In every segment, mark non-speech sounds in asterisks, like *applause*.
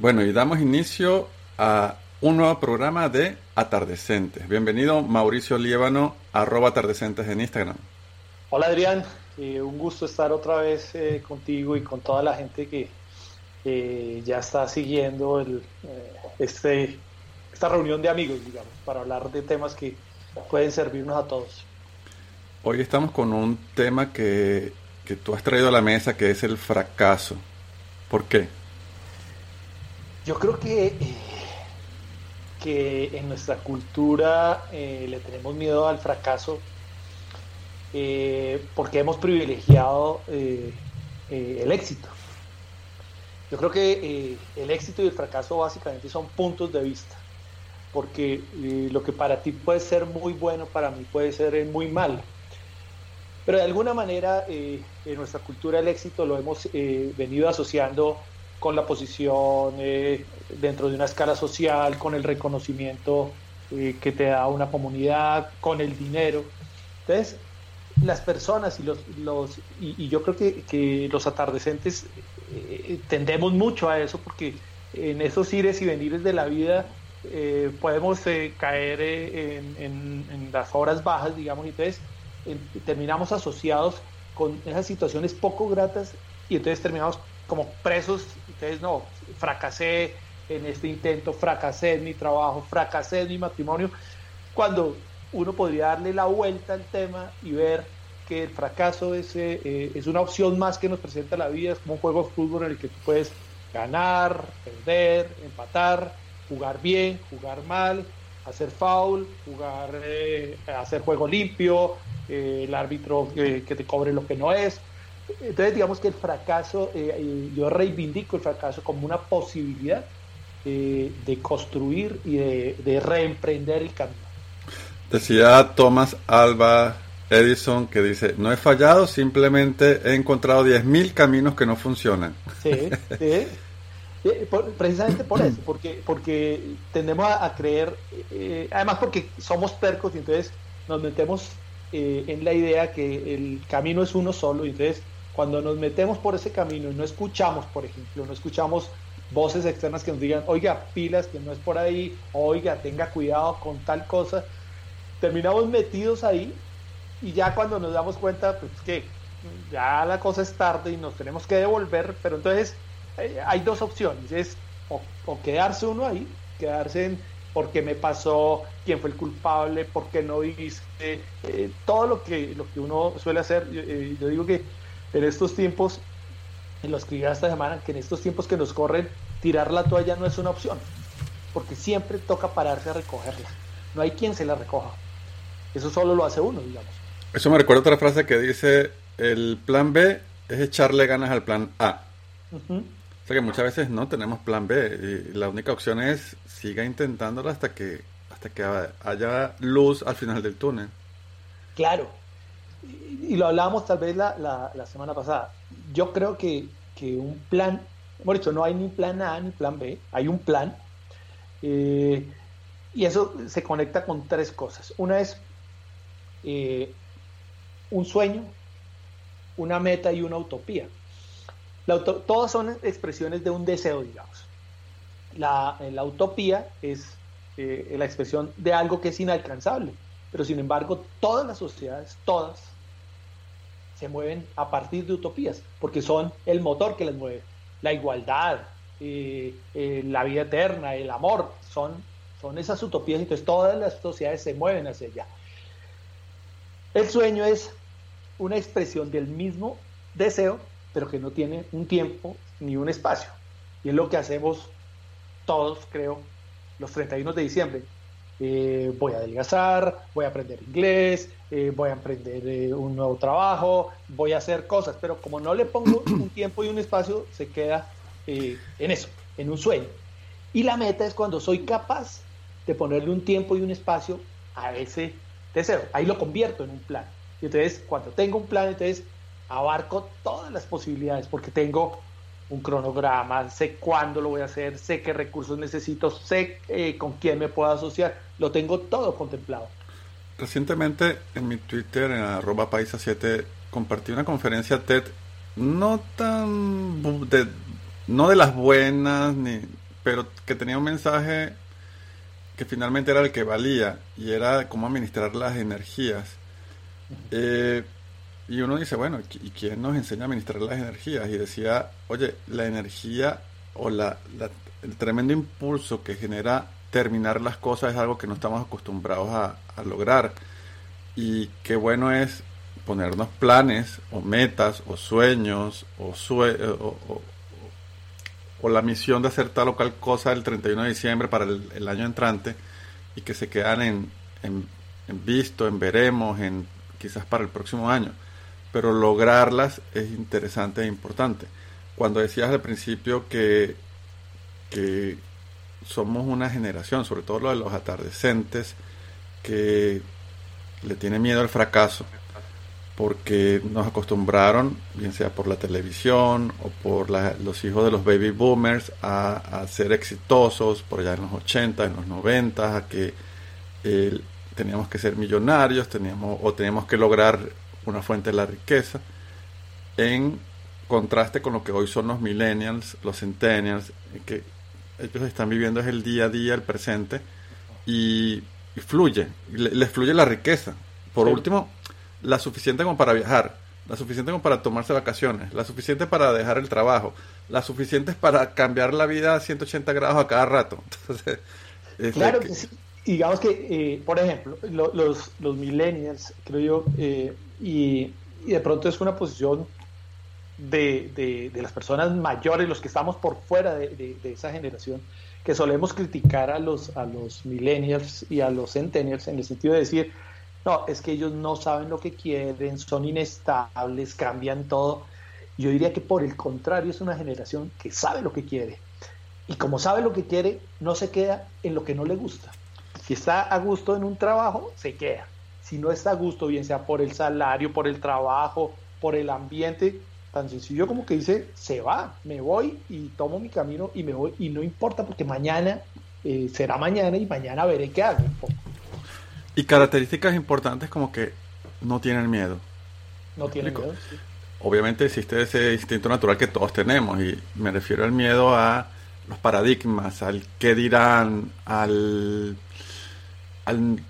Bueno, y damos inicio a un nuevo programa de Atardecentes. Bienvenido Mauricio Liébano, arroba Atardecentes en Instagram. Hola Adrián, eh, un gusto estar otra vez eh, contigo y con toda la gente que ya está siguiendo el, eh, este, esta reunión de amigos, digamos, para hablar de temas que pueden servirnos a todos. Hoy estamos con un tema que, que tú has traído a la mesa, que es el fracaso. ¿Por qué? Yo creo que, eh, que en nuestra cultura eh, le tenemos miedo al fracaso eh, porque hemos privilegiado el éxito. Yo creo que el éxito y el fracaso básicamente son puntos de vista, porque lo que para ti puede ser muy bueno, para mí puede ser muy malo. Pero de alguna manera en nuestra cultura el éxito lo hemos venido asociando con la posición eh, dentro de una escala social, con el reconocimiento eh, que te da una comunidad, con el dinero. Entonces, las personas y los, los y, yo creo que, que los atardecentes eh, tendemos mucho a eso porque en esos ires y venires de la vida podemos caer en, en, las horas bajas, digamos, y entonces terminamos asociados con esas situaciones poco gratas y entonces terminamos como presos, entonces no, fracasé en este intento, fracasé en mi trabajo, fracasé en mi matrimonio, cuando uno podría darle la vuelta al tema y ver que el fracaso es, eh, es una opción más que nos presenta la vida, es como un juego de fútbol en el que tú puedes ganar, perder, empatar, jugar bien, jugar mal, hacer foul, jugar, eh, hacer juego limpio, eh, el árbitro que te cobre lo que no es. Entonces, digamos que el fracaso, eh, yo reivindico el fracaso como una posibilidad eh, de construir y de, reemprender el camino. Decía Thomas Alba Edison que dice, no he fallado, simplemente he encontrado 10.000 caminos que no funcionan. Sí, *laughs* sí. Eh, precisamente por eso, porque, porque tendemos a, creer, además porque somos tercos y entonces nos metemos en la idea que el camino es uno solo y entonces cuando nos metemos por ese camino y no escuchamos, por ejemplo, no escuchamos voces externas que nos digan, oiga, pilas, que no es por ahí, oiga, tenga cuidado con tal cosa, terminamos metidos ahí y ya cuando nos damos cuenta, pues que ya la cosa es tarde y nos tenemos que devolver, pero entonces eh, hay dos opciones, es o, quedarse uno ahí, quedarse en por qué me pasó, quién fue el culpable, por qué no hice, eh, todo lo que, lo que uno suele hacer, yo eh, digo que en estos tiempos, en los que ya esta semana, que en estos tiempos que nos corren, tirar la toalla no es una opción, porque siempre toca pararse a recogerla. No hay quien se la recoja. Eso solo lo hace uno, digamos. Eso me recuerda otra frase que dice, el plan B es echarle ganas al plan A. O sea que muchas veces no tenemos plan B y la única opción es siga intentándolo hasta que hasta que haya luz al final del túnel. Claro, y lo hablábamos tal vez la, la, semana pasada, yo creo que, que, un plan, hemos dicho, no hay ni plan A ni plan B, hay un plan. Eh, y eso se conecta con tres cosas. Una es eh, un sueño, una meta y una utopía. todas son expresiones de un deseo, digamos. La, la utopía es eh, la expresión de algo que es inalcanzable, pero sin embargo todas las sociedades, todas, se mueven a partir de utopías, porque son el motor que les mueve. La igualdad, eh, eh, la vida eterna, el amor, son, son esas utopías, entonces todas las sociedades se mueven hacia allá. El sueño es una expresión del mismo deseo, pero que no tiene un tiempo ni un espacio. Y es lo que hacemos todos, creo, los 31 de diciembre. Eh, voy a adelgazar, voy a aprender inglés, eh, voy a emprender eh, un nuevo trabajo, voy a hacer cosas, pero como no le pongo *clears throat* un tiempo y un espacio, se queda en eso, en un sueño. Y la meta es cuando soy capaz de ponerle un tiempo y un espacio a ese deseo. Ahí lo convierto en un plan. Y entonces, cuando tengo un plan, entonces abarco todas las posibilidades, porque tengo un cronograma, sé cuándo lo voy a hacer, sé qué recursos necesito, sé eh, con quién me puedo asociar, lo tengo todo contemplado. Recientemente en mi Twitter, en arroba paisa7, compartí una conferencia TED no tan de, no de las buenas, ni, pero que tenía un mensaje que finalmente era el que valía y era cómo administrar las energías. Eh, y uno dice, bueno, ¿y quién nos enseña a administrar las energías? Y decía, oye, la energía o la, el tremendo impulso que genera terminar las cosas es algo que no estamos acostumbrados a, lograr. Y qué bueno es ponernos planes o metas o sueños o, o, la misión de hacer tal o cual cosa el 31 de diciembre para el, año entrante y que se quedan en, en, en visto, en veremos, en quizás para el próximo año pero lograrlas es interesante e importante. Cuando decías al principio que, que somos una generación, sobre todo lo de los atardecentes, que le tiene miedo al fracaso, porque nos acostumbraron, bien sea por la televisión o por los hijos de los baby boomers, a, ser exitosos por allá en los 80, en los 90, a que eh, teníamos que ser millonarios, teníamos, o teníamos que lograr una fuente de la riqueza, en contraste con lo que hoy son los millennials, los centennials, que ellos están viviendo es el día a día, el presente, y, fluye, les fluye la riqueza. Por último, la suficiente como para viajar, la suficiente como para tomarse vacaciones, la suficiente para dejar el trabajo, la suficiente para cambiar la vida a 180 grados a cada rato. *laughs* claro que, sí. Digamos que, eh, por ejemplo, los, los millennials, creo yo, eh, y, de pronto es una posición de, las personas mayores, los que estamos por fuera de, esa generación, que solemos criticar a los, a los millennials y a los centennials en el sentido de decir, no, es que ellos no saben lo que quieren, son inestables, cambian todo. Yo diría que por el contrario es una generación que sabe lo que quiere. Y como sabe lo que quiere, no se queda en lo que no le gusta. Si está a gusto en un trabajo, se queda si no está a gusto, bien sea por el salario, por el trabajo, por el ambiente, tan sencillo como que dice, se va, me voy y tomo mi camino y me voy y no importa porque mañana eh, será mañana y mañana veré qué hago. Y características importantes como que no tienen miedo. No tienen miedo. Obviamente existe ese instinto natural que todos tenemos y me refiero al miedo a los paradigmas, al qué dirán, al, al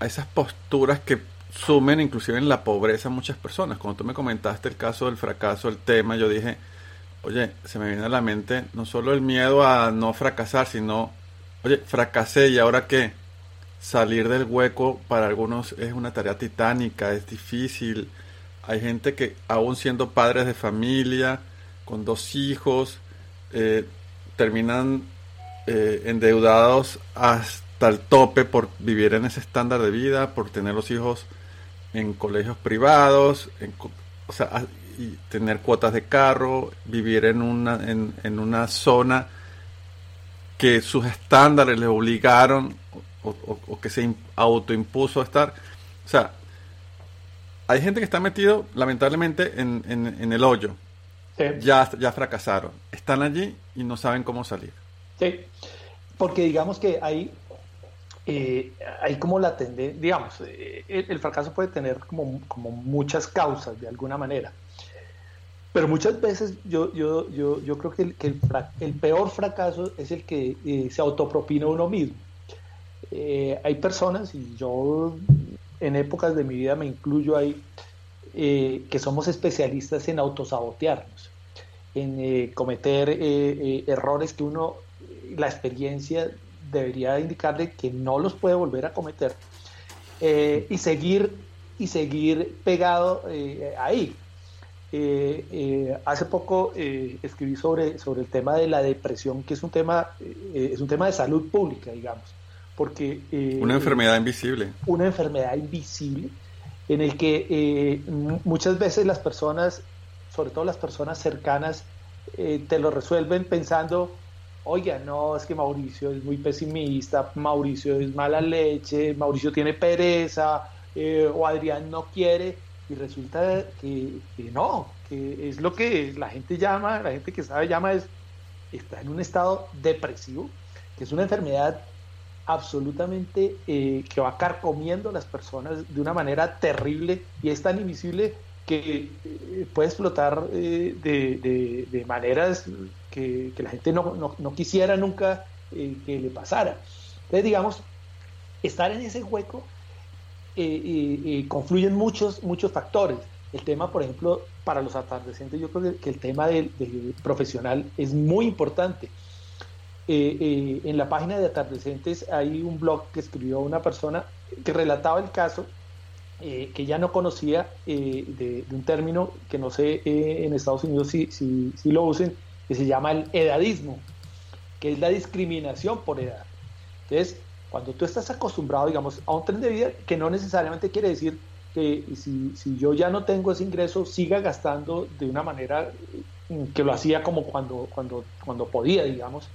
a esas posturas que sumen inclusive en la pobreza a muchas personas. Cuando tú me comentaste el caso del fracaso, el tema, yo dije, oye, se me viene a la mente no solo el miedo a no fracasar, sino, oye, fracasé y ahora qué? Salir del hueco para algunos es una tarea titánica, es difícil. Hay gente que aún siendo padres de familia, con dos hijos, eh, terminan eh, endeudados hasta al tope por vivir en ese estándar de vida, por tener los hijos en colegios privados, o sea, y tener cuotas de carro, vivir en una, en, una zona que sus estándares le obligaron o, que se autoimpuso a estar. O sea, hay gente que está metido lamentablemente en, en, el hoyo. Ya, ya fracasaron. Están allí y no saben cómo salir. Sí, porque digamos que hay eh, hay como la tendencia, digamos, eh, el, fracaso puede tener como, muchas causas de alguna manera. Pero muchas veces yo, creo que, el, que el, peor fracaso es el que eh, se autopropina uno mismo. hay personas, y yo en épocas de mi vida me incluyo ahí, que somos especialistas en autosabotearnos, en cometer errores que uno, la experiencia debería indicarle que no los puede volver a cometer eh, y seguir y seguir pegado eh, ahí. Eh, hace poco escribí sobre, sobre el tema de la depresión, que es un tema, es un tema de salud pública, digamos, porque... una enfermedad invisible. Una enfermedad invisible en el que muchas veces las personas, sobre todo las personas cercanas, te lo resuelven pensando, oiga, no, es que Mauricio es muy pesimista, Mauricio es mala leche, Mauricio tiene pereza, eh, o Adrián no quiere, y resulta que, no, que es lo que la gente llama, la gente que sabe llama es, está en un estado depresivo, que es una enfermedad absolutamente eh, que va carcomiendo a las personas de una manera terrible y es tan invisible que eh, puede explotar de, de, maneras que, la gente no, no, quisiera nunca que le pasara. Entonces, digamos, estar en ese hueco eh, confluyen muchos, muchos factores. El tema, por ejemplo, para los atardecentes, yo creo que el tema del, profesional es muy importante. Eh, eh, en la página de atardecentes hay un blog que escribió una persona que relataba el caso que ya no conocía de, un término que no sé en Estados Unidos si, si lo usen, que se llama el edadismo, que es la discriminación por edad. Entonces, cuando tú estás acostumbrado, digamos, a un tren de vida, que no necesariamente quiere decir que si, si yo ya no tengo ese ingreso, siga gastando de una manera mm, que lo hacía como cuando, cuando, cuando podía, digamos,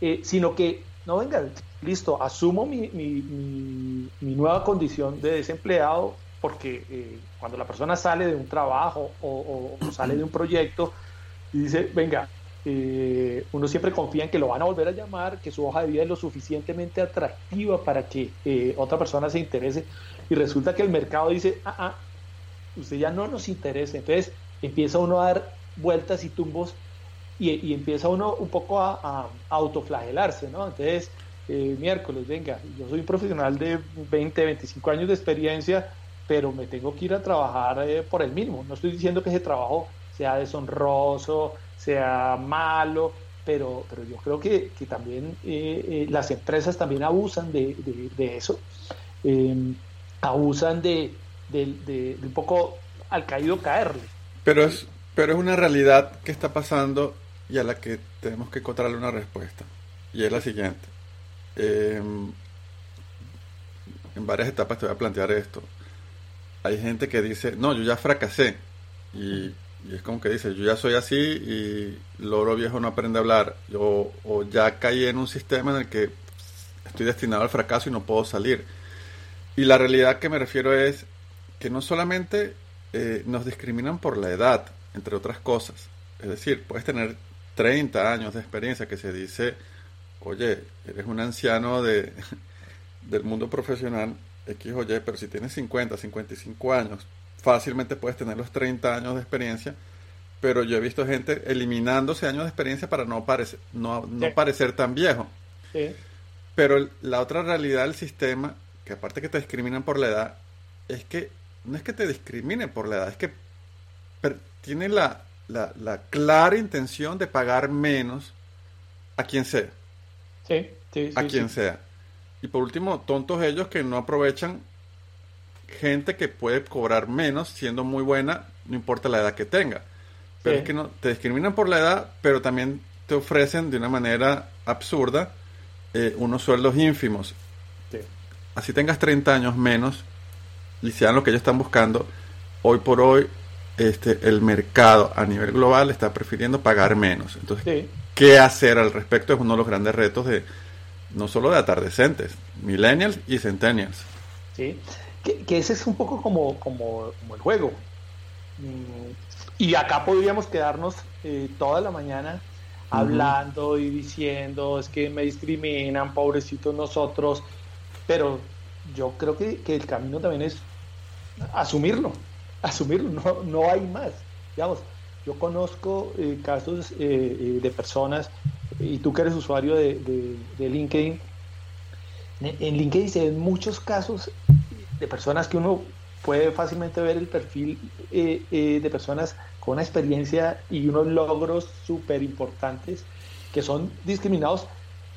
eh, sino que, no, venga, listo, asumo mi, mi, mi, nueva condición de desempleado, porque eh, cuando la persona sale de un trabajo o, o sale de un proyecto y dice, venga, eh, uno siempre confía en que lo van a volver a llamar, que su hoja de vida es lo suficientemente atractiva para que eh, otra persona se interese y resulta que el mercado dice, ah, ah, usted ya no nos interesa, entonces empieza uno a dar vueltas y tumbos y, empieza uno un poco a, autoflagelarse, ¿no? Entonces, eh, miércoles, venga, yo soy un profesional de 20, 25 años de experiencia, pero me tengo que ir a trabajar por el mínimo, no estoy diciendo que ese trabajo sea deshonroso, sea malo, pero, pero yo creo que, también eh, eh, las empresas también abusan de, eso, em, abusan de, un poco al caído caerle. Pero es, pero es una realidad que está pasando y a la que tenemos que encontrarle una respuesta. Y es la siguiente. Em, en varias etapas te voy a plantear esto. Hay gente que dice, no, yo ya fracasé. Y y es como que dice, yo ya soy así y logro viejo no aprende a hablar. Yo o ya caí en un sistema en el que estoy destinado al fracaso y no puedo salir. Y la realidad que me refiero es que no solamente eh, nos discriminan por la edad, entre otras cosas. Es decir, puedes tener 30 años de experiencia que se dice, oye, eres un anciano de, *laughs* del mundo profesional, X o Y, pero si tienes 50, 55 años, fácilmente puedes tener los 30 años de experiencia, pero yo he visto gente eliminándose años de experiencia para no, parecer, no, parecer tan viejo. Pero la otra realidad del sistema, que aparte que te discriminan por la edad, es que no es que te discriminen por la edad, es que tienen la, la, clara intención de pagar menos a quien sea. Sí, a quien sea. Y por último, tontos ellos que no aprovechan gente que puede cobrar menos siendo muy buena, no importa la edad que tenga. Pero es que no, te discriminan por la edad, pero también te ofrecen de una manera absurda eh, unos sueldos ínfimos. Así tengas 30 años menos y sean lo que ellos están buscando, hoy por hoy este, el mercado a nivel global está prefiriendo pagar menos. Entonces, ¿qué hacer al respecto? Es uno de los grandes retos de no solo de atardecentes, millennials y centennials. Sí, que, ese es un poco como, como, el juego. Mm, y acá podríamos quedarnos eh, toda la mañana hablando y diciendo, es que me discriminan, pobrecitos nosotros, pero yo creo que, el camino también es asumirlo, *laughs* asumirlo, no, no hay más. Digamos, yo conozco eh, casos eh, de personas, y tú que eres usuario de, de, de LinkedIn, en LinkedIn se ven muchos casos de personas que uno puede fácilmente ver el perfil eh, eh, de personas con una experiencia y unos logros súper importantes que son discriminados,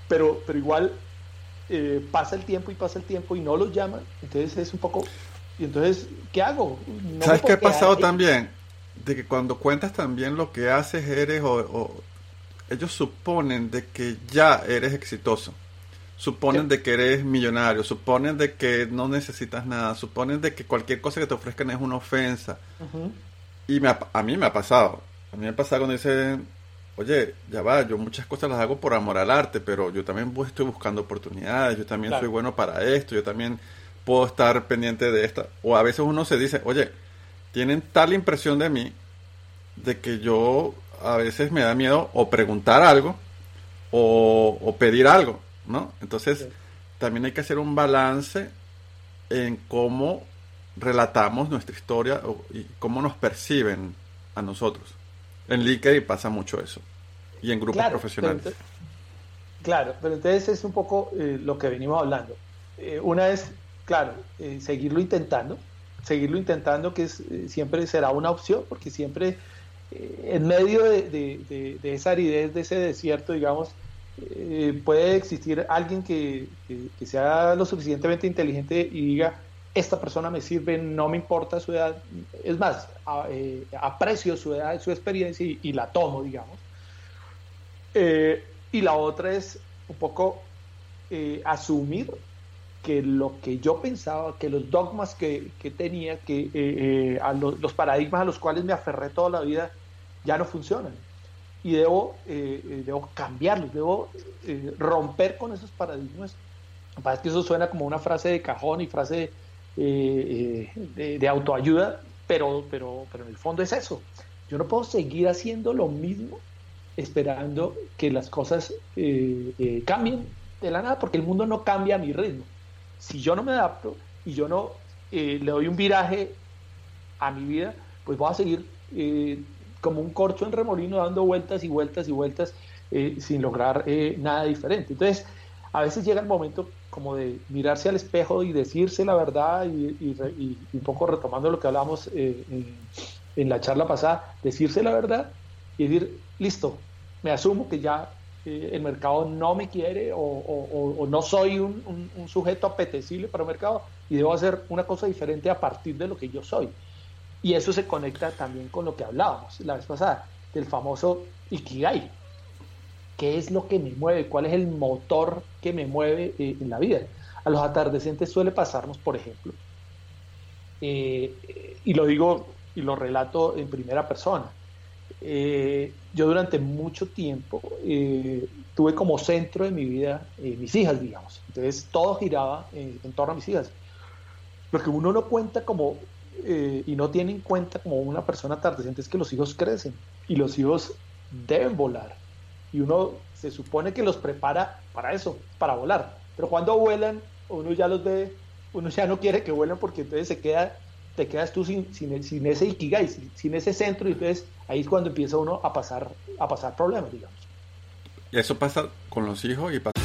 pero, pero igual eh, pasa el tiempo y pasa el tiempo y no los llaman, entonces es un poco... ¿Y entonces qué hago? ¿Sabes qué ha pasado también? De que cuando cuentas también lo que haces eres o, ellos suponen de que ya eres exitoso. Suponen de que eres millonario, suponen de que no necesitas nada, suponen de que cualquier cosa que te ofrezcan es una ofensa. Y me a mí me ha pasado. A mí me ha pasado cuando dicen, oye, ya va, yo muchas cosas las hago por amor al arte, pero yo también estoy buscando oportunidades, yo también soy bueno para esto, yo también puedo estar pendiente de esta. O a veces uno se dice, oye, tienen tal impresión de mí de que yo a veces me da miedo o preguntar algo o, pedir algo, ¿no? Entonces, también hay que hacer un balance en cómo relatamos nuestra historia y cómo nos perciben a nosotros. En LinkedIn pasa mucho eso. Y en grupos profesionales. claro, pero entonces es un poco eh, lo que venimos hablando. Eh, una es, claro, eh, seguirlo intentando, seguirlo intentando, que es, siempre será una opción, porque siempre en medio de, esa aridez, de ese desierto, digamos, puede existir alguien que, que, sea lo suficientemente inteligente y diga, esta persona me sirve, no me importa su edad, es más, eh, aprecio su edad, su experiencia y, la tomo, digamos. Eh, y la otra es un poco eh, asumir que lo que yo pensaba, que los dogmas que, tenía, que los paradigmas a los cuales me aferré toda la vida ya no funcionan. Y debo, debo cambiarlos, debo romper con esos paradigmas. Parece que eso suena como una frase de cajón y frase de eh, eh, de, autoayuda, pero, pero, pero en el fondo es eso. Yo no puedo seguir haciendo lo mismo esperando que las cosas eh, cambien de la nada, porque el mundo no cambia a mi ritmo. Si yo no me adapto y yo no le doy un viraje a mi vida, pues voy a seguir como un corcho en remolino dando vueltas y vueltas y vueltas sin lograr nada diferente. Entonces, a veces llega el momento como de mirarse al espejo y decirse la verdad y, un poco retomando lo que hablamos eh, en, la charla pasada, decirse la verdad y decir, listo, me asumo que ya eh, el mercado no me quiere o, no soy un, sujeto apetecible para el mercado y debo hacer una cosa diferente a partir de lo que yo soy. Y eso se conecta también con lo que hablábamos la vez pasada, del famoso Ikigai, ¿Qué es lo que me mueve? ¿Cuál es el motor que me mueve eh, en la vida? A los atardecentes suele pasarnos, por ejemplo, eh, y lo digo y lo relato en primera persona. Eh, yo durante mucho tiempo tuve como centro de mi vida mis hijas, digamos. Entonces todo giraba en torno a mis hijas. Lo que uno no cuenta como, y no tiene en cuenta como una persona atardecente es que los hijos crecen y los hijos deben volar y uno se supone que los prepara para eso, para volar. Pero cuando vuelan, uno ya los ve, uno ya no quiere que vuelen porque entonces se queda, te quedas tú sin, sin, sin ese ikigai, sin, ese centro y entonces ahí es cuando empieza uno a pasar, a pasar problemas, digamos. Eso pasa con los hijos y pasa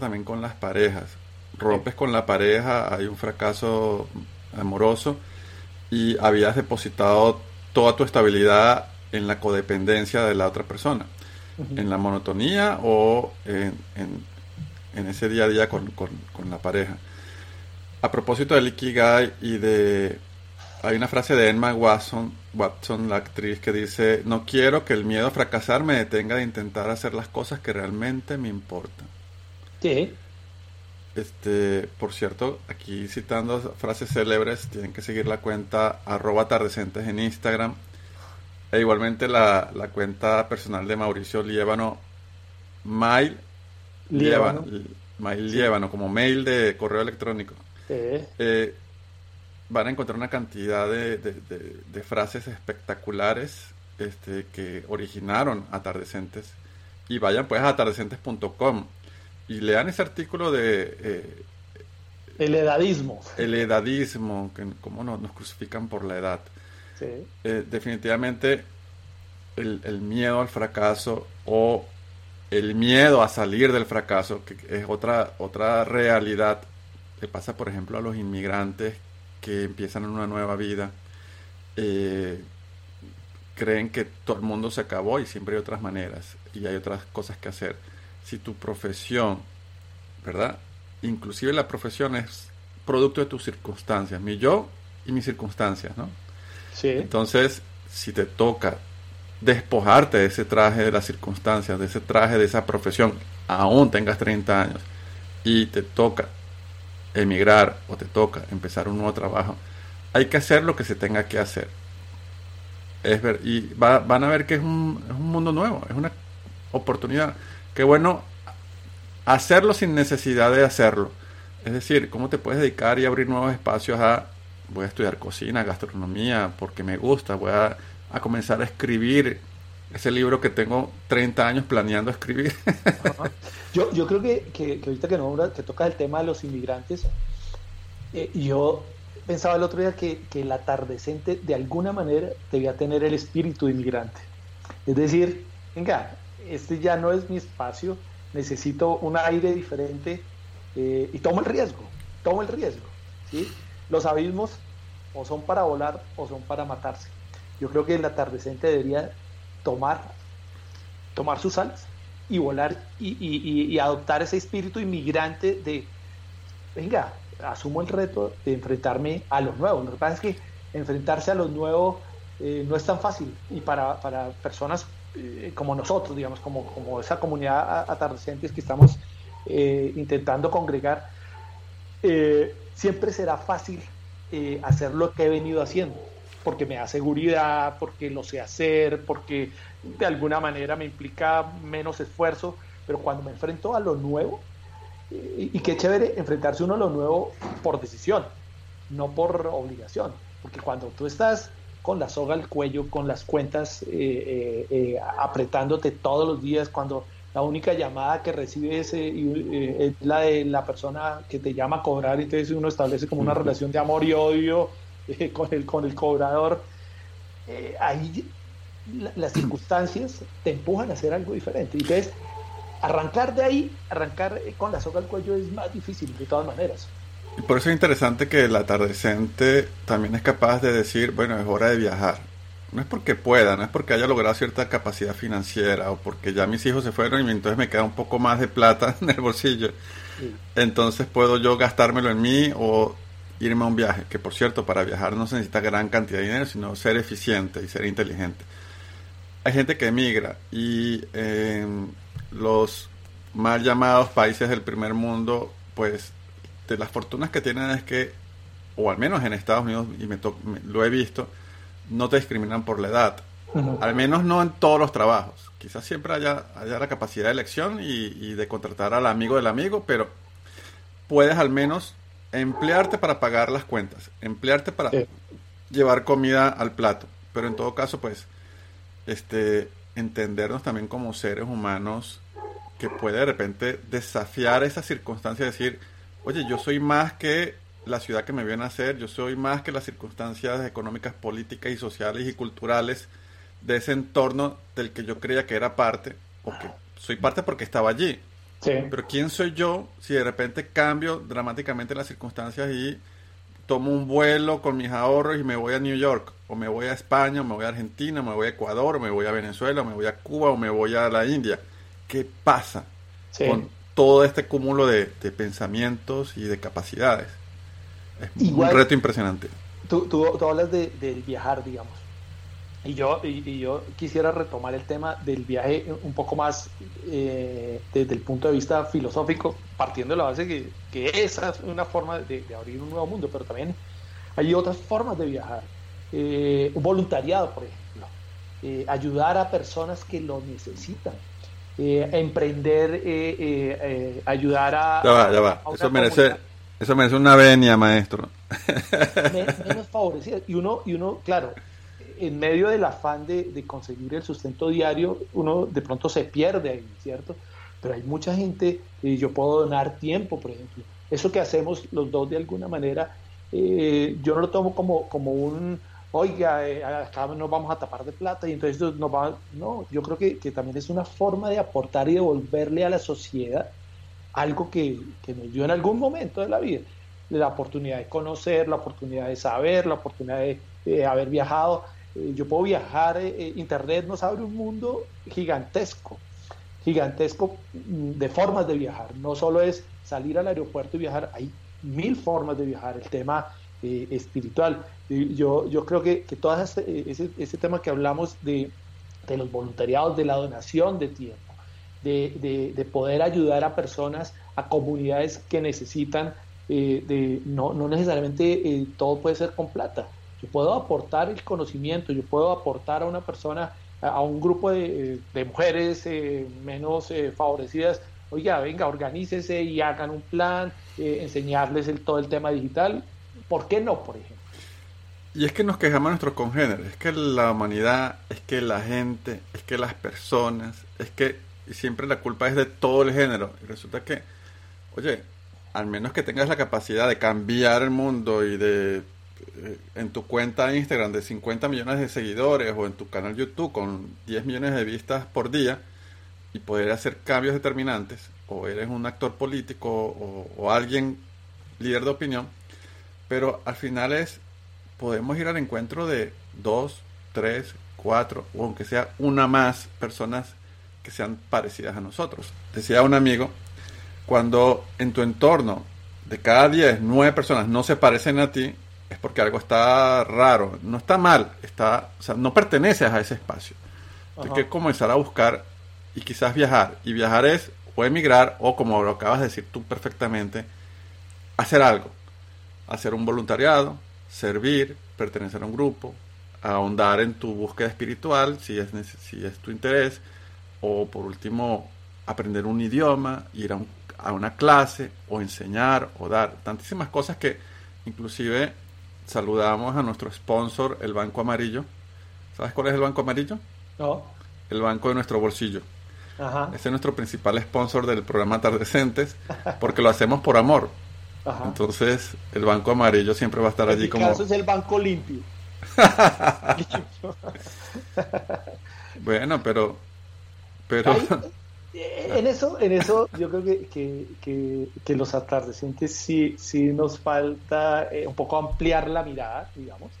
también con las parejas. Rompes con la pareja, hay un fracaso amoroso y habías depositado toda tu estabilidad en la codependencia de la otra persona, en la monotonía o en, en, ese día a día con, con, la pareja. A propósito del Ikigai y de... Hay una frase de Emma Watson, Watson, la actriz, que dice, no quiero que el miedo a fracasar me detenga de intentar hacer las cosas que realmente me importan. Sí. Este, por cierto, aquí citando frases célebres, tienen que seguir la cuenta arroba atardecentes en Instagram. E igualmente la, cuenta personal de Mauricio Liébano, mail Liébano, mail como mail de correo electrónico. Eh, van a encontrar una cantidad de, de frases espectaculares este, que originaron atardecentes. Y vayan pues a atardecentes.com y lean ese artículo de... Eh, el edadismo. El edadismo, que cómo nos, nos crucifican por la edad. Sí. Eh, definitivamente el, miedo al fracaso o el miedo a salir del fracaso, que es otra, otra realidad que pasa, por ejemplo, a los inmigrantes que empiezan una nueva vida. Eh, creen que todo el mundo se acabó y siempre hay otras maneras y hay otras cosas que hacer. Si tu profesión, ¿verdad? Inclusive la profesión es producto de tus circunstancias, mi yo y mis circunstancias, ¿no? Sí. Entonces, si te toca despojarte de ese traje de las circunstancias, de ese traje de esa profesión, aún tengas 30 años, y te toca emigrar o te toca empezar un nuevo trabajo, hay que hacer lo que se tenga que hacer. Es ver, y van a ver que es un, es un mundo nuevo, es una oportunidad. Qué bueno hacerlo sin necesidad de hacerlo. Es decir, cómo te puedes dedicar y abrir nuevos espacios a, voy a estudiar cocina, gastronomía, porque me gusta, voy a a comenzar a escribir ese libro que tengo 30 años planeando escribir. yo, yo creo que, que, ahorita que, no, que tocas el tema de los inmigrantes, eh, yo pensaba el otro día que, que, el atardecente de alguna manera debía tener el espíritu de inmigrante. Es decir, venga, este ya no es mi espacio, necesito un aire diferente eh, y tomo el riesgo, tomo el riesgo. ¿sí? Los abismos o son para volar o son para matarse. Yo creo que el atardecente debería tomar, tomar sus alas y volar y, adoptar ese espíritu inmigrante de, venga, asumo el reto de enfrentarme a lo nuevo. Lo que pasa es que enfrentarse a lo nuevo eh, no es tan fácil y para, personas eh, como nosotros, digamos, como, como esa comunidad atardecentes que estamos eh, intentando congregar, siempre será fácil hacer lo que he venido haciendo porque me da seguridad, porque lo sé hacer, porque de alguna manera me implica menos esfuerzo, pero cuando me enfrento a lo nuevo, y, qué chévere enfrentarse uno a lo nuevo por decisión, no por obligación, porque cuando tú estás con la soga al cuello, con las cuentas eh, eh, eh, apretándote todos los días, cuando la única llamada que recibes es la de la persona que te llama a cobrar, y entonces uno establece como una relación de amor y odio *laughs* con, el, con el cobrador, ahí las circunstancias te empujan a hacer algo diferente. Entonces, arrancar de ahí, arrancar con la soga al cuello es más difícil de todas maneras. Y por eso es interesante que el atardecente también es capaz de decir, bueno, es hora de viajar. No es porque pueda, no es porque haya logrado cierta capacidad financiera o porque ya mis hijos se fueron y entonces me queda un poco más de plata *laughs* en el bolsillo. Entonces puedo yo gastármelo en mí o irme a un viaje, que por cierto, para viajar no se necesita gran cantidad de dinero, sino ser eficiente y ser inteligente. Hay gente que emigra y en los mal llamados países del primer mundo, pues de las fortunas que tienen es que, o al menos en Estados Unidos, y me, lo he visto, no te discriminan por la edad. Al menos no en todos los trabajos. Quizás siempre haya, haya la capacidad de elección y, y de contratar al amigo del amigo, pero puedes al menos emplearte para pagar las cuentas, emplearte para llevar comida al plato, pero en todo caso, pues, este, entendernos también como seres humanos que puede de repente desafiar esa circunstancia y decir, oye, yo soy más que la ciudad que me viene a hacer, yo soy más que las circunstancias económicas, políticas y sociales y culturales de ese entorno del que yo creía que era parte, o que soy parte porque estaba allí. Pero ¿quién soy yo si de repente cambio dramáticamente las circunstancias y tomo un vuelo con mis ahorros y me voy a New York, o me voy a España, o me voy a Argentina, o me voy a Ecuador, o me voy a Venezuela, o me voy a Cuba, o me voy a la India? ¿Qué pasa con todo este cúmulo de, pensamientos y de capacidades? Es un reto impresionante. Tú, tú, hablas de, del viajar, digamos. Y yo, y, yo quisiera retomar el tema del viaje un poco más eh, desde el punto de vista filosófico, partiendo de la base que, que esa es una forma de, abrir un nuevo mundo, pero también hay otras formas de viajar. Eh, un voluntariado, por ejemplo, eh, ayudar a personas que lo necesitan, emprender, ayudar a... Ya va, ya va, eso merece, eso merece una venia, maestro. menos favorecida. Y uno, y uno, claro, en medio del afán de, conseguir el sustento diario, uno de pronto se pierde ahí, ¿cierto? Pero hay mucha gente, y yo puedo donar tiempo, por ejemplo. Eso que hacemos los dos de alguna manera, eh, yo no lo tomo como, como un, oiga, eh, acá nos vamos a tapar de plata y entonces nos va... No, yo creo que, que también es una forma de aportar y devolverle a la sociedad algo que, que nos dio en algún momento de la vida. La oportunidad de conocer, la oportunidad de saber, la oportunidad de, haber viajado. Eh, yo puedo viajar, eh, Internet nos abre un mundo gigantesco, gigantesco mm, de formas de viajar. No solo es salir al aeropuerto y viajar, hay mil formas de viajar. El tema eh, espiritual. Yo, yo creo que, que todo este, ese, ese, tema que hablamos de, de, los voluntariados, de la donación de tiempo, de, de, poder ayudar a personas, a comunidades que necesitan, eh, de, no, no necesariamente eh, todo puede ser con plata. Yo puedo aportar el conocimiento, yo puedo aportar a una persona, a, un grupo de, mujeres menos favorecidas, oiga, venga, organícese y hagan un plan, enseñarles el, todo el tema digital ¿Por qué no, por ejemplo? Y es que nos quejamos a nuestros congéneres, es que la humanidad, es que la gente, es que las personas, es que siempre la culpa es de todo el género. Y resulta que, oye, al menos que tengas la capacidad de cambiar el mundo y de eh, en tu cuenta Instagram de 50 millones de seguidores o en tu canal YouTube con 10 millones de vistas por día y poder hacer cambios determinantes, o eres un actor político o, o alguien líder de opinión, pero al final es, podemos ir al encuentro de dos, tres, cuatro, o aunque sea una más personas que sean parecidas a nosotros. Decía un amigo, cuando en tu entorno de cada diez, nueve personas no se parecen a ti, es porque algo está raro, no está mal, está, o sea, no perteneces a ese espacio. Hay que comenzar a buscar y quizás viajar. Y viajar es o emigrar o, como lo acabas de decir tú perfectamente, hacer algo hacer un voluntariado, servir, pertenecer a un grupo, ahondar en tu búsqueda espiritual, si es, si es tu interés, o por último, aprender un idioma, ir a, a una clase, o enseñar, o dar tantísimas cosas que inclusive saludamos a nuestro sponsor, el Banco Amarillo. ¿Sabes cuál es el Banco Amarillo? No. El banco de nuestro bolsillo. Ajá. Ese es nuestro principal sponsor del programa Atardecentes, porque lo hacemos por amor. Entonces, el banco amarillo siempre va a estar allí como. caso es el banco limpio. *laughs* bueno, pero. pero eh, en eso, en eso yo creo que, que, que, los atardecientes sí, sí nos falta eh, un poco ampliar la mirada, digamos.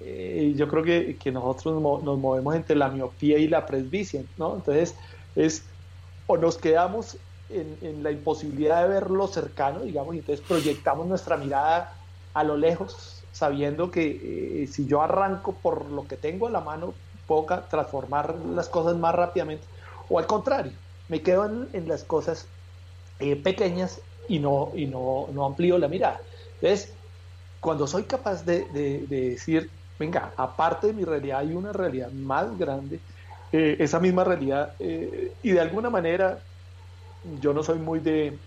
Eh, yo creo que, que nosotros nos movemos entre la miopía y la presbicia, ¿no? Entonces, es o nos quedamos en, la imposibilidad de ver lo cercano, digamos, y entonces proyectamos nuestra mirada a lo lejos, sabiendo que eh, si yo arranco por lo que tengo a la mano, puedo transformar las cosas más rápidamente, o al contrario, me quedo en, las cosas eh, pequeñas y no, y no, no amplío la mirada. Entonces, cuando soy capaz de, decir, venga, aparte de mi realidad hay una realidad más grande, eh, esa misma realidad, y de alguna manera yo no soy muy de,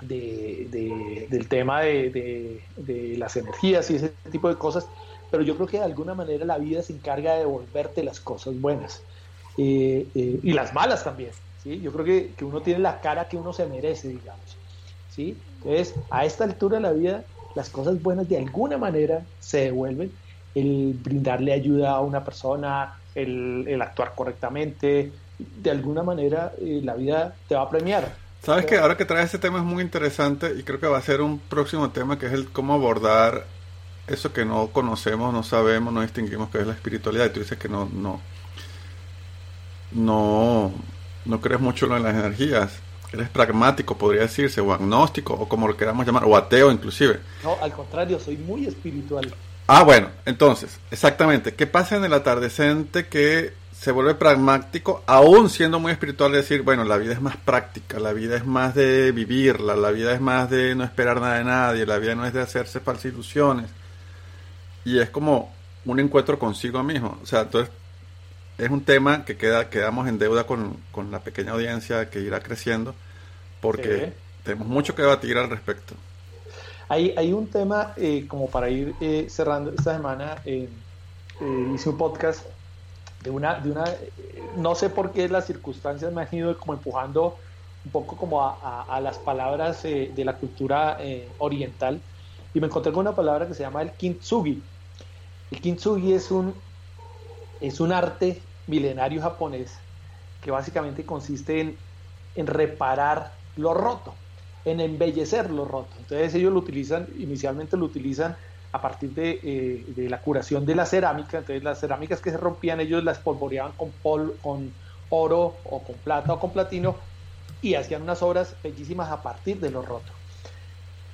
del tema de, las energías y ese tipo de cosas, pero yo creo que de alguna manera la vida se encarga de devolverte las cosas buenas eh, eh, y las malas también. Yo creo que, que, uno tiene la cara que uno se merece, digamos. Entonces, a esta altura de la vida, las cosas buenas de alguna manera se devuelven. El brindarle ayuda a una persona, el actuar correctamente, de alguna manera eh, la vida te va a premiar. Sabes que ahora que traes este tema es muy interesante y creo que va a ser un próximo tema que es el cómo abordar eso que no conocemos, no sabemos, no distinguimos que es la espiritualidad. Y tú dices que no, no, no, no crees mucho en las energías. Eres pragmático, podría decirse, o agnóstico, o como lo queramos llamar, o ateo inclusive. No, al contrario, soy muy espiritual. Ah, bueno, entonces, exactamente. ¿Qué pasa en el atardecente que se vuelve pragmático, aún siendo muy espiritual, decir, bueno, la vida es más práctica, la vida es más de vivirla, la vida es más de no esperar nada de nadie, la vida no es de hacerse falsas ilusiones. Y es como un encuentro consigo mismo. O sea, entonces es un tema que queda, quedamos en deuda con, la pequeña audiencia que irá creciendo, porque tenemos mucho que debatir al respecto. Hay, hay un tema, eh, como para ir eh, cerrando esta semana, eh, hice un podcast de una, de una, no sé por qué las circunstancias me han ido como empujando un poco como a, las palabras eh, de la cultura eh, oriental y me encontré con una palabra que se llama el kintsugi El kintsugi es un, es un arte milenario japonés que básicamente consiste en, en reparar lo roto, en embellecer lo roto. Entonces ellos lo utilizan, inicialmente lo utilizan a partir de, eh, de, la curación de la cerámica. Entonces las cerámicas que se rompían ellos las polvoreaban con, pol, con oro o con plata o con platino y hacían unas obras bellísimas a partir de lo roto.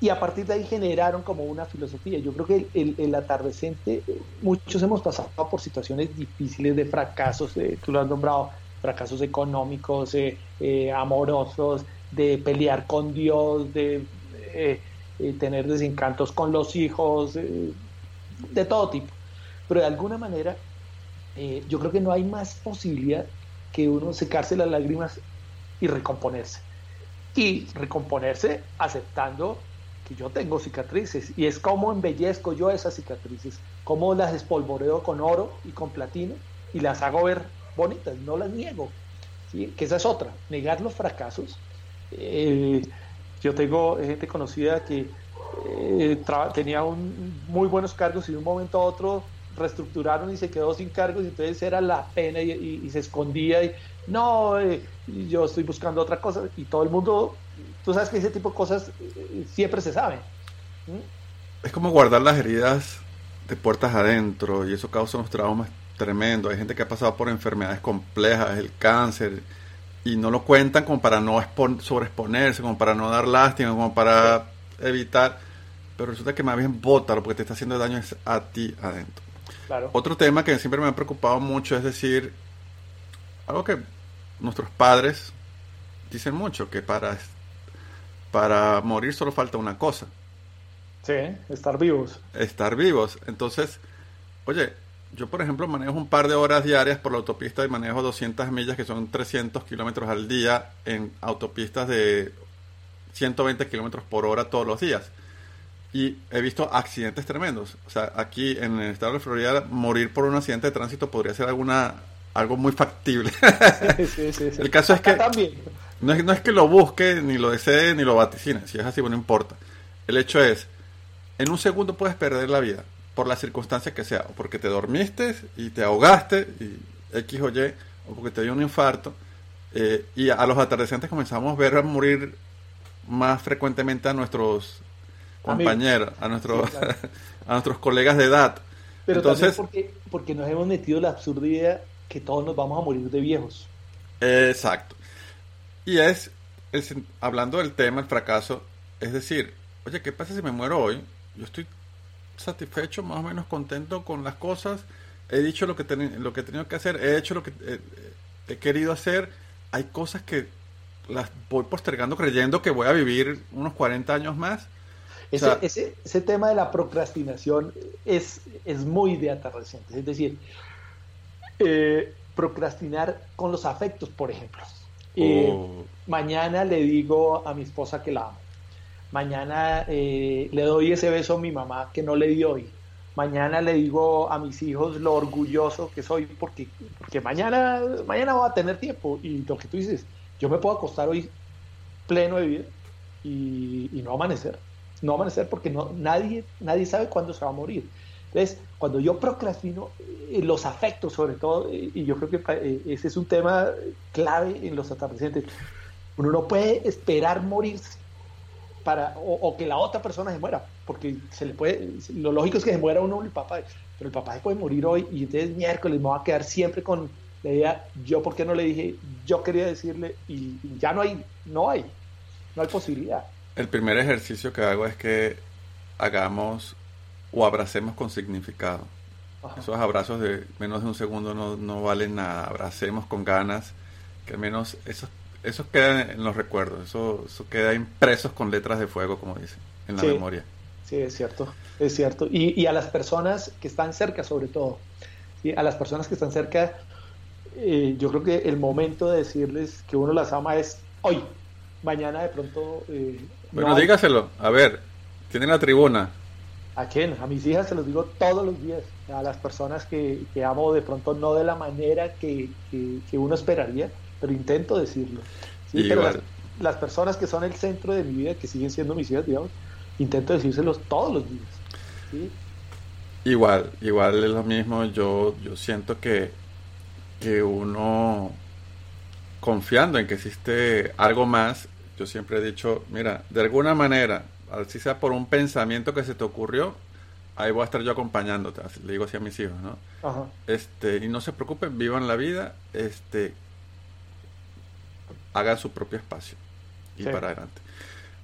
Y a partir de ahí generaron como una filosofía. Yo creo que el, el, atardecente, eh, muchos hemos pasado por situaciones difíciles de fracasos, de, tú lo has nombrado, fracasos económicos, eh, eh, amorosos, de pelear con Dios, de eh, eh tener desencantos con los hijos, eh, de todo tipo. Pero de alguna manera, yo creo que no hay más posibilidad que uno secarse las lágrimas y recomponerse. Y recomponerse aceptando que yo tengo cicatrices y es como embellezco yo esas cicatrices, como las espolvoreo con oro y con platino y las hago ver bonitas, no las niego, ¿sí? que esa es otra, negar los fracasos. Eh, yo tengo gente conocida que eh, tenía un, muy buenos cargos y de un momento a otro reestructuraron y se quedó sin cargos y entonces era la pena y, se escondía y no, eh, yo estoy buscando otra cosa y todo el mundo, tú sabes que ese tipo de cosas eh, siempre se sabe. ¿Mm? Es como guardar las heridas de puertas adentro y eso causa unos traumas tremendos. Hay gente que ha pasado por enfermedades complejas, el cáncer, y no lo cuentan como para no sobreexponerse, como para no dar lástima, como para evitar, pero resulta que más bien bótalo porque te está haciendo daño a ti adentro. Claro. Otro tema que siempre me ha preocupado mucho es decir, algo que nuestros padres dicen mucho, que para, para morir solo falta una cosa. Sí, estar vivos. Estar vivos. Entonces, oye, yo por ejemplo manejo un par de horas diarias por la autopista y manejo 200 millas, que son 300 kilómetros al día, en autopistas de 120 kilómetros por hora todos los días. Y he visto accidentes tremendos. O sea, aquí en el estado de Florida, morir por un accidente de tránsito podría ser alguna algo muy factible. Sí, sí, sí, el caso es que también. no es, no es que lo busque, ni lo desee, ni lo vaticine. Si es así, bueno, no importa. El hecho es, en un segundo puedes perder la vida por la circunstancia que sea, o porque te dormiste y te ahogaste, y X o Y, o porque te dio un infarto, eh, y a los atardecientes comenzamos a ver a morir más frecuentemente a nuestros compañeros, a nuestros, Sí, claro. *laughs* a nuestros colegas de edad. Pero Entonces, porque, porque nos hemos metido la absurda idea que todos nos vamos a morir de viejos. Exacto. Y es, es, hablando del tema, el fracaso, es decir, oye, ¿qué pasa si me muero hoy? Yo estoy satisfecho, más o menos contento con las cosas, he dicho lo que, ten, lo que he tenido que hacer, he hecho lo que eh, he querido hacer, hay cosas que las voy postergando creyendo que voy a vivir unos 40 años más. Ese, O sea- ese, ese tema de la procrastinación es, es muy de atardecientes. Es decir, eh, procrastinar con los afectos, por ejemplo. Eh, Oh. Mañana le digo a mi esposa que la amo. Mañana eh, le doy ese beso a mi mamá que no le di hoy. Mañana le digo a mis hijos lo orgulloso que soy porque, mañana, mañana voy a tener tiempo. Y lo que tú dices, yo me puedo acostar hoy pleno de vida y, y no amanecer. No amanecer porque no, nadie, nadie sabe cuándo se va a morir. Entonces, cuando yo procrastino, eh, los afectos sobre todo, eh, y yo creo que ese es un tema clave en los atardecientes, uno no puede esperar morirse para, o, o que la otra persona se muera, porque se le puede, lo lógico es que se muera uno el papá, pero el papá se puede morir hoy y entonces miércoles me va a quedar siempre con la idea, yo por qué no le dije, yo quería decirle y, y ya no hay, no hay, no hay posibilidad. El primer ejercicio que hago es que hagamos o abracemos con significado. Ajá. Esos abrazos de menos de un segundo no, no valen nada. Abracemos con ganas, que al menos esos, esos quedan en los recuerdos. Eso, eso queda impresos con letras de fuego, como dicen, en la Sí. memoria. Sí, es cierto, es cierto. Y, y a las personas que están cerca, sobre todo, ¿sí? a las personas que están cerca, eh, yo creo que el momento de decirles que uno las ama es hoy. Mañana de pronto... eh, Bueno, no hay- dígaselo. A ver, tienen la tribuna. ¿A quién? A mis hijas se los digo todos los días. A las personas que, que amo de pronto no de la manera que, que- que uno esperaría, pero intento decirlo. ¿sí? Pero las, las personas que son el centro de mi vida, que siguen siendo mis hijas, digamos, intento decírselos todos los días. ¿sí? Igual, igual es lo mismo. Yo, yo siento que, que uno, confiando en que existe algo más, yo siempre he dicho, mira, de alguna manera, así sea por un pensamiento que se te ocurrió, ahí voy a estar yo acompañándote, le digo así a mis hijos, ¿no? Ajá. Este, y no se preocupen, vivan la vida, este, hagan su propio espacio y para adelante.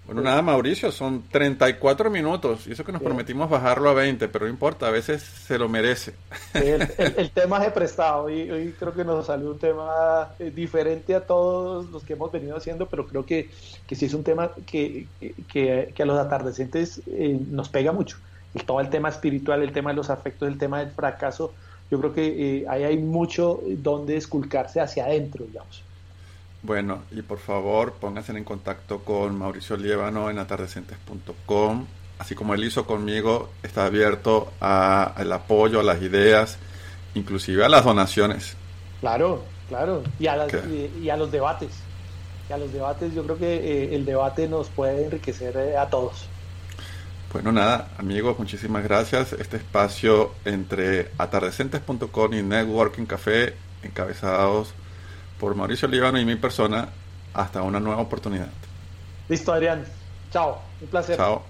Bueno, nada, Mauricio, son 34 minutos. Y eso que nos prometimos bajarlo a 20, pero no importa, a veces se lo merece. el, tema es prestado. Y hoy creo que nos salió un tema eh, diferente a todos los que hemos venido haciendo, pero creo que, que sí es un tema que, que, a los atardecientes eh, nos pega mucho. Y todo el tema espiritual, el tema de los afectos, el tema del fracaso. Yo creo que eh, ahí hay mucho donde esculcarse hacia adentro, digamos. Bueno, y por favor pónganse en contacto con Mauricio Liévano en atardecentes.com. Así como él hizo conmigo, está abierto al apoyo, a las ideas, inclusive a las donaciones. Claro, claro. Y a, y, a los debates. Y a los debates, yo creo que eh, el debate nos puede enriquecer eh, a todos. Bueno, nada, amigos, muchísimas gracias. Este espacio entre atardecentes.com y Networking Café, encabezados por Mauricio Líbano y mi persona, hasta una nueva oportunidad. Listo, Adrián. Chao. Un placer. Chao.